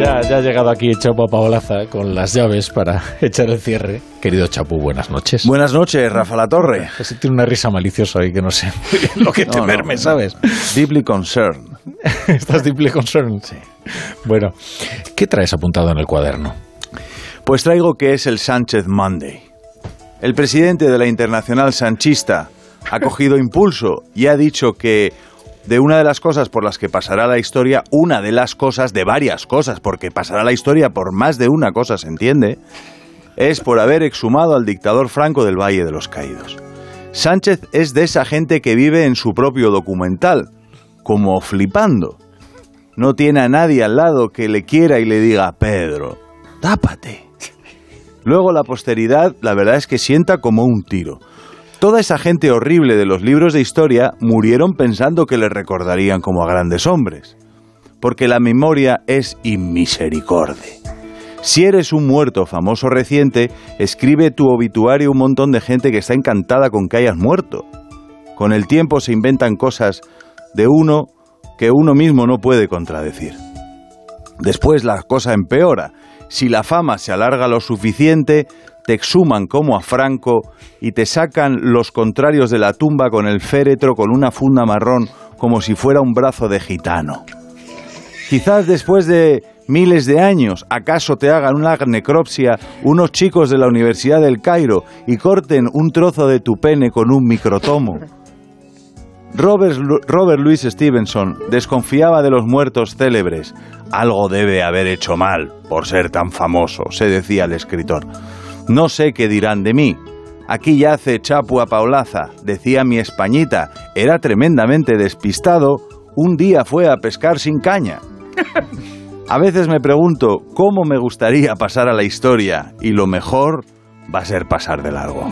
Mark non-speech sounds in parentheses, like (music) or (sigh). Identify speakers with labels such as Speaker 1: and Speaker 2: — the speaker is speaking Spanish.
Speaker 1: ya, ya ha llegado aquí Chapo Paolaza con las llaves para (laughs) echar el cierre. Querido Chapu, buenas noches.
Speaker 2: Buenas noches, Rafa La Torre. (laughs)
Speaker 1: Ese tiene una risa maliciosa ahí que no sé lo que
Speaker 2: No,
Speaker 1: temerme,
Speaker 2: no.
Speaker 1: ¿sabes?
Speaker 2: Deeply concerned. (laughs)
Speaker 1: Estás deeply concerned.
Speaker 2: Sí.
Speaker 1: Bueno, ¿qué traes apuntado en el cuaderno?
Speaker 2: Pues traigo que es el Sánchez Monday. El presidente de la Internacional Sanchista ha cogido impulso y ha dicho que de una de las cosas por las que pasará la historia, una de las cosas, de varias cosas, porque pasará la historia por más de una cosa, se entiende, es por haber exhumado al dictador Franco del Valle de los Caídos. Sánchez es de esa gente que vive en su propio documental, como flipando. No tiene a nadie al lado que le quiera y le diga, Pedro, tápate. Luego la posteridad, la verdad es que sienta como un tiro. Toda esa gente horrible de los libros de historia murieron pensando que le recordarían como a grandes hombres. Porque la memoria es inmisericorde. Si eres un muerto famoso reciente, escribe tu obituario un montón de gente que está encantada con que hayas muerto. Con el tiempo se inventan cosas de uno que uno mismo no puede contradecir. Después la cosa empeora. Si la fama se alarga lo suficiente, te exhuman como a Franco y te sacan los contrarios de la tumba con el féretro con una funda marrón como si fuera un brazo de gitano. Quizás después de miles de años, acaso te hagan una necropsia unos chicos de la Universidad del Cairo y corten un trozo de tu pene con un microtomo. Robert, Louis Stevenson desconfiaba de los muertos célebres. Algo debe haber hecho mal por ser tan famoso, se decía el escritor. No sé qué dirán de mí. Aquí yace Chapua Paulaza, decía mi españita. Era tremendamente despistado. Un día fue a pescar sin caña. A veces me pregunto cómo me gustaría pasar a la historia y lo mejor va a ser pasar de largo.